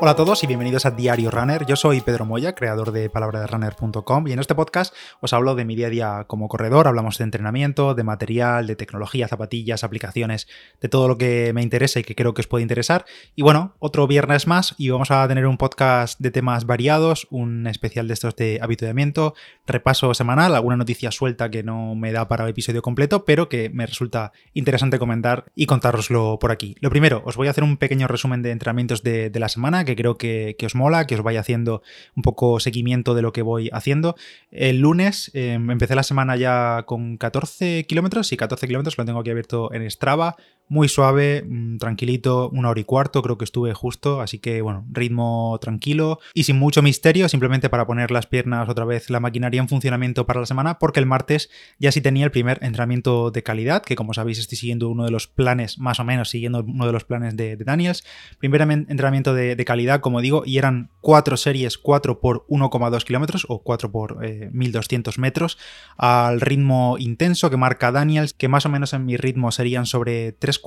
Hola a todos y bienvenidos a Diario Runner. Yo soy Pedro Moya, creador de palabraderunner.com y en este podcast os hablo de mi día a día como corredor, hablamos de entrenamiento, de material, de tecnología, zapatillas, aplicaciones, de todo lo que me interesa y que creo que os puede interesar. Y bueno, otro viernes más y vamos a tener un podcast de temas variados, un especial de estos de habituamiento, repaso semanal, alguna noticia suelta que no me da para el episodio completo, pero que me resulta interesante comentar y contároslo por aquí. Lo primero, os voy a hacer un pequeño resumen de entrenamientos de, de la semana que creo que, os mola, que os vaya haciendo un poco seguimiento de lo que voy haciendo. El lunes em, empecé la semana ya con 14 kilómetros, y 14 kilómetros lo tengo aquí abierto en Strava, muy suave, mm, tranquilito, una hora y cuarto creo que estuve justo, así que bueno, ritmo tranquilo y sin mucho misterio, simplemente para poner las piernas otra vez, la maquinaria en funcionamiento para la semana, porque el martes ya sí tenía el primer entrenamiento de calidad, que como sabéis estoy siguiendo uno de los planes, más o menos siguiendo uno de los planes de, Daniels, primer entrenamiento de, calidad, como digo, y eran cuatro series, 4 por 1,2 kilómetros o 4 por 1200 eh, metros, al ritmo intenso que marca Daniels, que más o menos en mi ritmo serían sobre 3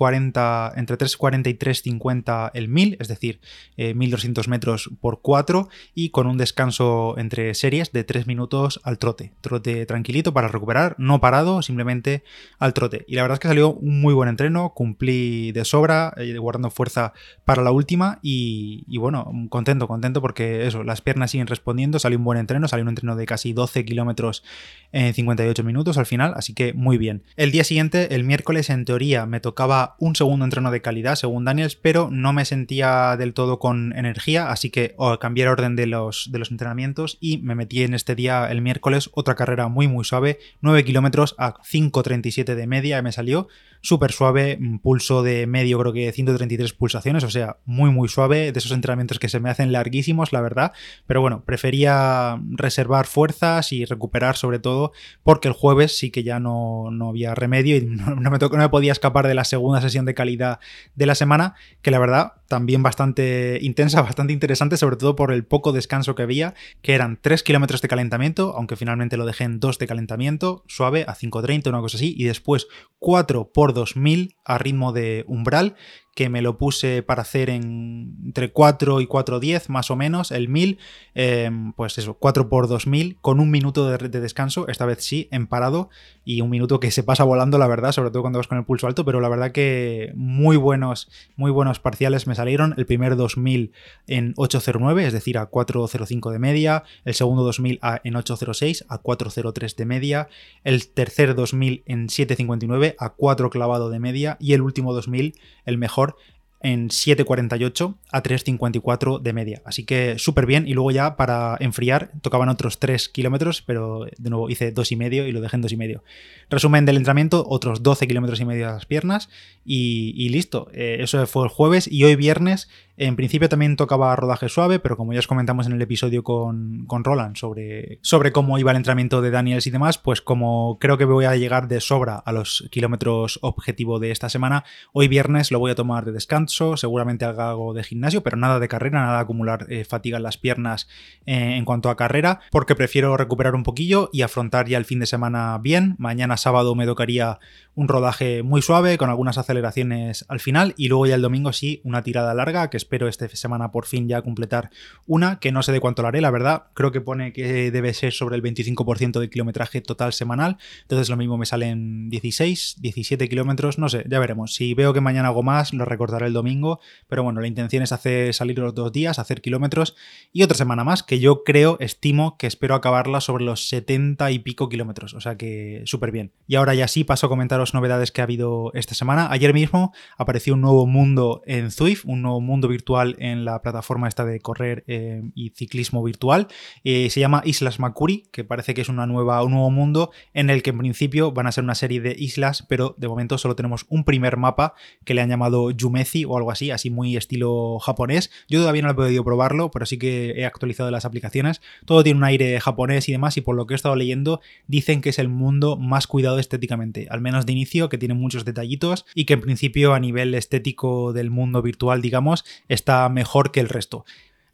entre 3,40 y 3,50 el 1000, es decir, 1200 eh, metros por 4 y con un descanso entre series de 3 minutos al trote. Trote tranquilito para recuperar, no parado, simplemente al trote. Y la verdad es que salió un muy buen entreno, cumplí de sobra, eh, guardando fuerza para la última y, bueno, contento, contento porque eso, las piernas siguen respondiendo, salió un buen entreno, salió un entreno de casi 12 kilómetros en 58 minutos al final, así que muy bien. El día siguiente, el miércoles, en teoría me tocaba un segundo entreno de calidad, según Daniels, pero no me sentía del todo con energía, así que cambié el orden de los, de los entrenamientos y me metí en este día, el miércoles, otra carrera muy muy suave, 9 kilómetros a 5.37 de media me salió, súper suave, pulso de medio, creo que 133 pulsaciones, o sea, muy muy suave, de esos entrenamientos que se me hacen larguísimos, la verdad, pero bueno, prefería reservar fuerzas y recuperar sobre todo porque el jueves sí que ya no, había remedio y no, me no me podía escapar de la segunda sesión de calidad de la semana, que la verdad también bastante intensa, bastante interesante, sobre todo por el poco descanso que había, que eran 3 kilómetros de calentamiento, aunque finalmente lo dejé en 2 de calentamiento, suave, a 5.30, una cosa así, y después 4 por 2000 a ritmo de umbral, que me lo puse para hacer en entre 4 y 4.10 más o menos, el 1000, em, pues eso, 4 por 2000 con un minuto de, descanso, esta vez sí, en parado y un minuto que se pasa volando, la verdad, sobre todo cuando vas con el pulso alto, pero la verdad que muy buenos, muy buenos parciales me salieron, el primer 2000 en 8.09, es decir, a 4.05 de media, el segundo 2000 en 8.06 a 4.03 de media, el tercer 2000 en 7.59 a 4 clavado de media y el último 2000, el mejor, mejor en 7.48 a 3.54 de media. Así que súper bien. Y luego ya para enfriar tocaban otros 3 kilómetros, pero de nuevo hice 2,5 y lo dejé en 2,5. Resumen del entrenamiento, otros 12 kilómetros y medio a las piernas y, listo. Eh, eso fue el jueves y hoy viernes en principio también tocaba rodaje suave, pero como ya os comentamos en el episodio con, con Roland sobre, sobre cómo iba el entrenamiento de Daniels y demás, pues como creo que voy a llegar de sobra a los kilómetros objetivo de esta semana, hoy viernes lo voy a tomar de descanso, seguramente haga algo de gimnasio, pero nada de carrera, nada de acumular eh, fatiga en las piernas eh, en cuanto a carrera, porque prefiero recuperar un poquillo y afrontar ya el fin de semana bien. Mañana sábado me tocaría un rodaje muy suave con algunas aceleraciones al final y luego ya el domingo sí una tirada larga que espero esta semana por fin ya completar una que no sé de cuánto la haré la verdad creo que pone que debe ser sobre el 25% de kilometraje total semanal entonces lo mismo me salen 16 17 kilómetros no sé ya veremos si veo que mañana hago más lo recordaré el domingo pero bueno la intención es hacer salir los dos días hacer kilómetros y otra semana más que yo creo estimo que espero acabarla sobre los 70 y pico kilómetros o sea que súper bien y ahora ya sí paso a comentaros novedades que ha habido esta semana. Ayer mismo apareció un nuevo mundo en Zwift, un nuevo mundo virtual en la plataforma esta de correr eh, y ciclismo virtual. Eh, se llama Islas Makuri, que parece que es una nueva, un nuevo mundo en el que en principio van a ser una serie de islas, pero de momento solo tenemos un primer mapa que le han llamado Yumezi o algo así, así muy estilo japonés. Yo todavía no he podido probarlo, pero sí que he actualizado las aplicaciones. Todo tiene un aire japonés y demás, y por lo que he estado leyendo, dicen que es el mundo más cuidado estéticamente, al menos de inicio, que tiene muchos detallitos y que en principio a nivel estético del mundo virtual, digamos, está mejor que el resto.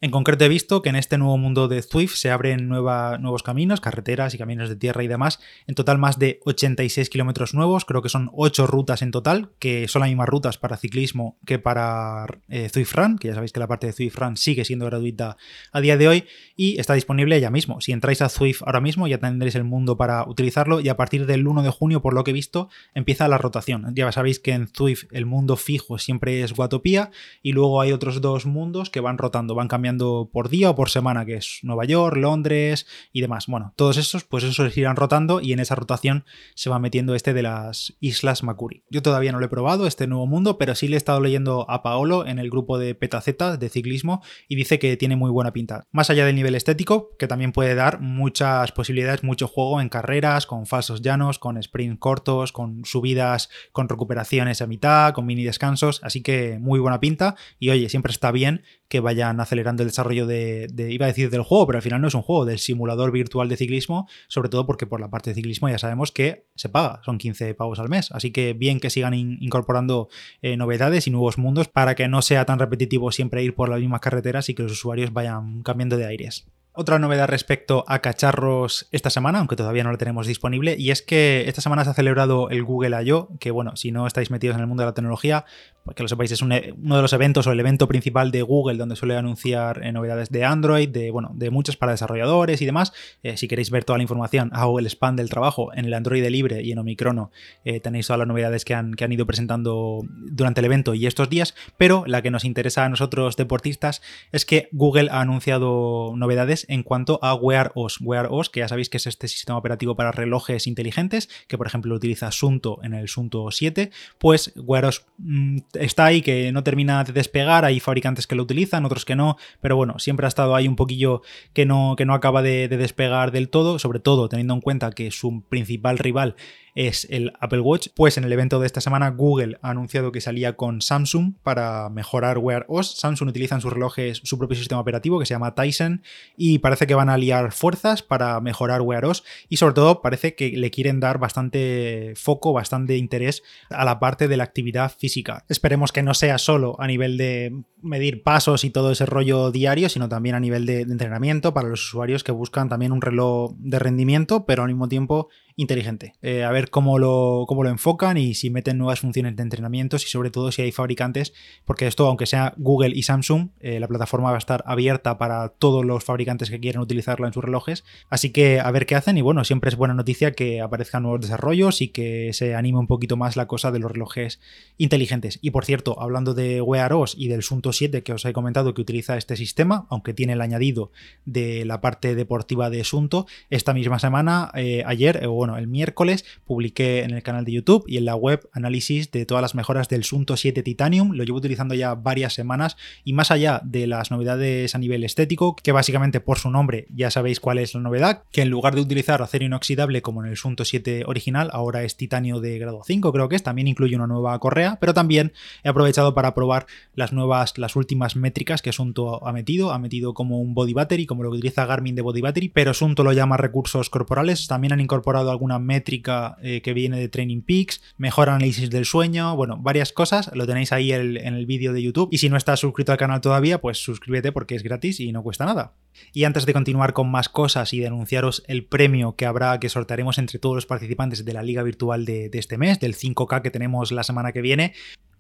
En concreto he visto que en este nuevo mundo de Zwift se abren nuevos caminos, carreteras y caminos de tierra y demás. En total más de 86 kilómetros nuevos, creo que son 8 rutas en total, que son las mismas rutas para ciclismo que para eh, Zwift Run, que ya sabéis que la parte de Zwift Run sigue siendo gratuita a día de hoy y está disponible ya mismo. Si entráis a Zwift ahora mismo ya tendréis el mundo para utilizarlo y a partir del 1 de junio, por lo que he visto, empieza la rotación. Ya sabéis que en Zwift el mundo fijo siempre es Guatopía y luego hay otros dos mundos que van rotando, van cambiando por día o por semana, que es Nueva York, Londres y demás. Bueno, todos esos, pues esos irán rotando y en esa rotación se va metiendo este de las Islas Makuri. Yo todavía no lo he probado, este nuevo mundo, pero sí le he estado leyendo a Paolo en el grupo de Petaceta de ciclismo y dice que tiene muy buena pinta. Más allá del nivel estético, que también puede dar muchas posibilidades, mucho juego en carreras, con falsos llanos, con sprint cortos, con subidas, con recuperaciones a mitad, con mini descansos, así que muy buena pinta y oye, siempre está bien que vayan acelerando el desarrollo de, iba a decir del juego, pero al final no es un juego, del simulador virtual de ciclismo, sobre todo porque por la parte de ciclismo ya sabemos que se paga, son 15 pavos al mes, así que bien que sigan incorporando eh, novedades y nuevos mundos para que no sea tan repetitivo siempre ir por las mismas carreteras y que los usuarios vayan cambiando de aires. Otra novedad respecto a cacharros esta semana, aunque todavía no lo tenemos disponible, y es que esta semana se ha celebrado el Google I.O., que bueno, si no estáis metidos en el mundo de la tecnología, pues que lo sepáis, es uno de los eventos o el evento principal de Google donde suele anunciar eh, novedades de Android, de bueno, de muchos para desarrolladores y demás. Eh, si queréis ver toda la información, hago el spam del trabajo en el Android libre y en Omicrono, eh, tenéis todas las novedades que han, que han ido presentando durante el evento y estos días, pero la que nos interesa a nosotros deportistas es que Google ha anunciado novedades en cuanto a Wear OS. Wear OS, que ya sabéis que es este sistema operativo para relojes inteligentes, que por ejemplo utiliza Sunto en el Sunto 7, pues Wear OS mm, está ahí que no termina de despegar, hay fabricantes que lo utilizan, otros que no, pero bueno, siempre ha estado ahí un poquillo que no, que no acaba de despegar del todo, sobre todo teniendo en cuenta que su principal rival es el Apple Watch. Pues en el evento de esta semana Google ha anunciado que salía con Samsung para mejorar Wear OS. Samsung utiliza en sus relojes su propio sistema operativo que se llama Tyson y parece que van a liar fuerzas para mejorar Wear OS y sobre todo parece que le quieren dar bastante foco, bastante interés a la parte de la actividad física. Esperemos que no sea solo a nivel de medir pasos y todo ese rollo diario, sino también a nivel de, entrenamiento para los usuarios que buscan también un reloj de rendimiento, pero al mismo tiempo inteligente. Eh, a ver cómo lo, cómo lo enfocan y si meten nuevas funciones de entrenamiento y sobre todo si hay fabricantes, porque esto, aunque sea Google y Samsung, eh, la plataforma va a estar abierta para todos los fabricantes que quieran utilizarla en sus relojes. Así que a ver qué hacen y bueno, siempre es buena noticia que aparezcan nuevos desarrollos y que se anime un poquito más la cosa de los relojes inteligentes. Y por cierto, hablando de Wear OS y del Sunto 7 que os he comentado que utiliza este sistema, aunque tiene el añadido de la parte deportiva de Sunto, esta misma semana, eh, ayer, o bueno, el miércoles publiqué en el canal de YouTube y en la web análisis de todas las mejoras del Sunto 7 Titanium. Lo llevo utilizando ya varias semanas y más allá de las novedades a nivel estético, que básicamente por su nombre ya sabéis cuál es la novedad, que en lugar de utilizar acero inoxidable como en el Sunto 7 original, ahora es titanio de grado 5 creo que es, también incluye una nueva correa, pero también he aprovechado para probar las nuevas, las últimas métricas que Sunto ha metido, ha metido como un body battery, como lo que utiliza Garmin de body battery, pero Sunto lo llama recursos corporales, también han incorporado alguna métrica eh, que viene de Training Peaks, mejor análisis del sueño, bueno, varias cosas. Lo tenéis ahí en el vídeo de YouTube. Y si no estás suscrito al canal todavía, pues suscríbete porque es gratis y no cuesta nada. Y antes de continuar con más cosas y de anunciaros el premio que habrá, que sortearemos entre todos los participantes de la liga virtual de este mes, del 5K que tenemos la semana que viene,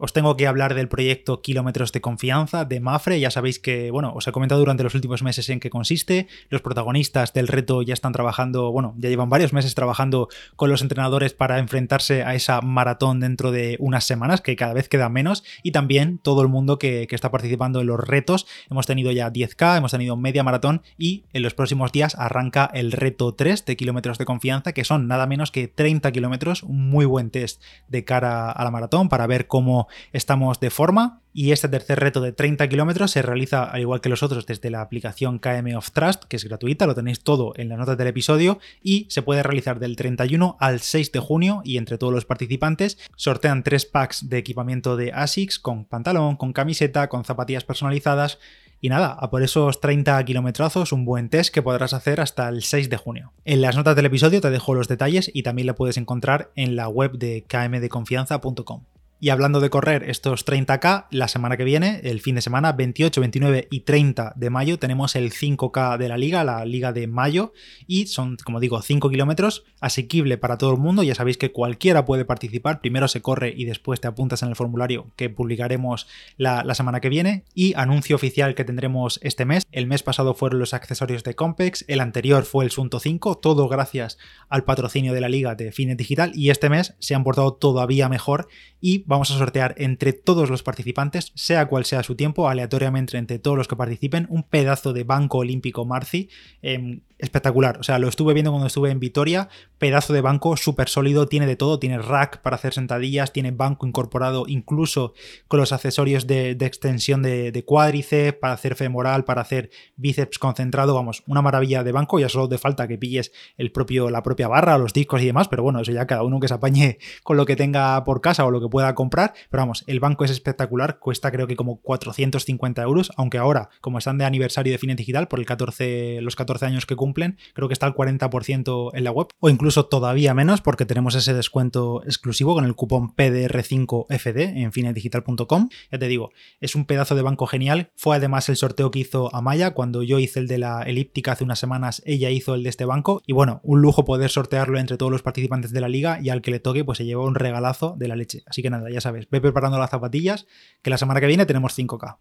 os tengo que hablar del proyecto Kilómetros de Confianza de Mafre. Ya sabéis que, bueno, os he comentado durante los últimos meses en qué consiste. Los protagonistas del reto ya están trabajando, bueno, ya llevan varios meses trabajando con los entrenadores para enfrentarse a esa maratón dentro de unas semanas, que cada vez queda menos. Y también todo el mundo que, está participando en los retos. Hemos tenido ya 10K, hemos tenido media maratón y en los próximos días arranca el reto 3 de Kilómetros de Confianza, que son nada menos que 30 kilómetros. Un muy buen test de cara a la maratón para ver cómo estamos de forma. Y este tercer reto de 30 kilómetros se realiza, al igual que los otros, desde la aplicación KM of Trust, que es gratuita, lo tenéis todo en las notas del episodio, y se puede realizar del 31 al 6 de junio, y entre todos los participantes sortean tres packs de equipamiento de ASICS con pantalón, con camiseta, con zapatillas personalizadas, y nada, a por esos 30 kilometrazos, un buen test que podrás hacer hasta el 6 de junio. En las notas del episodio te dejo los detalles y también lo puedes encontrar en la web de kmdeconfianza.com. Y hablando de correr estos 30K, la semana que viene, el fin de semana, 28, 29 y 30 de mayo, tenemos el 5K de la liga, la liga de mayo, y son, como digo, 5 kilómetros, asequible para todo el mundo. Ya sabéis que cualquiera puede participar, primero se corre y después te apuntas en el formulario que publicaremos la, la semana que viene. Y anuncio oficial que tendremos este mes. El mes pasado fueron los accesorios de Compex, el anterior fue el Sunto 5, todo gracias al patrocinio de la liga de Fines Digital, y este mes se han portado todavía mejor y vamos a sortear entre todos los participantes, sea cual sea su tiempo, aleatoriamente entre todos los que participen, un pedazo de Banco Olímpico Marci. Em, espectacular. O sea, lo estuve viendo cuando estuve en Vitoria. Pedazo de banco súper sólido, tiene de todo. Tiene rack para hacer sentadillas, tiene banco incorporado incluso con los accesorios de, extensión de, cuádriceps, para hacer femoral, para hacer bíceps concentrado. Vamos, una maravilla de banco. Ya solo te falta que pilles el propio, la propia barra, los discos y demás. Pero bueno, eso ya cada uno que se apañe con lo que tenga por casa o lo que pueda comprar. Pero vamos, el banco es espectacular, cuesta creo que como 450 euros, aunque ahora, como están de aniversario de Fine Digital, por el 14, los 14 años que cumplen, creo que está al 40% en la web, o incluso todavía menos, porque tenemos ese descuento exclusivo con el cupón PDR5FD en finedigital.com. Ya te digo, es un pedazo de banco genial. Fue además el sorteo que hizo Amaya, cuando yo hice el de la elíptica hace unas semanas, ella hizo el de este banco, y bueno, un lujo poder sortearlo entre todos los participantes de la liga, y al que le toque, pues se lleva un regalazo de la leche. Así que nada, ya sabes, ve preparando las zapatillas, que la semana que viene tenemos 5K.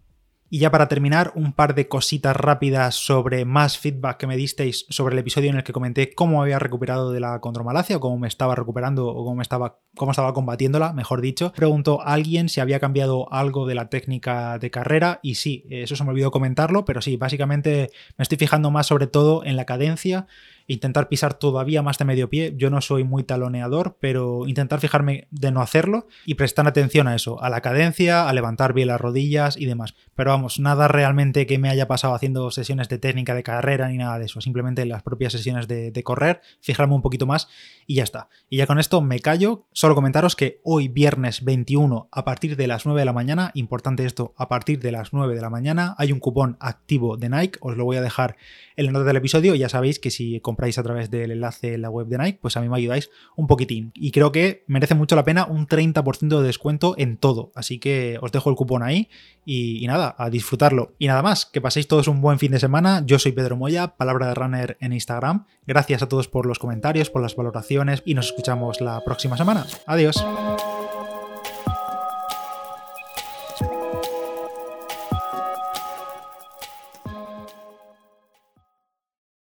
Y ya para terminar, un par de cositas rápidas sobre más feedback que me disteis sobre el episodio en el que comenté cómo había recuperado de la condromalacia, o cómo me estaba recuperando, o cómo, me estaba, cómo estaba combatiéndola, mejor dicho. Preguntó a alguien si había cambiado algo de la técnica de carrera, y sí, eso se me olvidó comentarlo, pero sí, básicamente me estoy fijando más sobre todo en la cadencia intentar pisar todavía más de medio pie. Yo no soy muy taloneador, pero intentar fijarme de no hacerlo y prestar atención a eso, a la cadencia, a levantar bien las rodillas y demás. Pero vamos, nada realmente que me haya pasado haciendo sesiones de técnica de carrera ni nada de eso, simplemente las propias sesiones de, correr, fijarme un poquito más y ya está. Y ya con esto me callo, solo comentaros que hoy viernes 21 a partir de las 9 de la mañana, importante esto, a partir de las 9 de la mañana hay un cupón activo de Nike, os lo voy a dejar en la nota del episodio, ya sabéis que si compráis a través del enlace en la web de Nike, pues a mí me ayudáis un poquitín. Y creo que merece mucho la pena un 30% de descuento en todo. Así que os dejo el cupón ahí y, nada, a disfrutarlo. Y nada más, que paséis todos un buen fin de semana. Yo soy Pedro Moya, palabra de runner en Instagram. Gracias a todos por los comentarios, por las valoraciones y nos escuchamos la próxima semana. Adiós.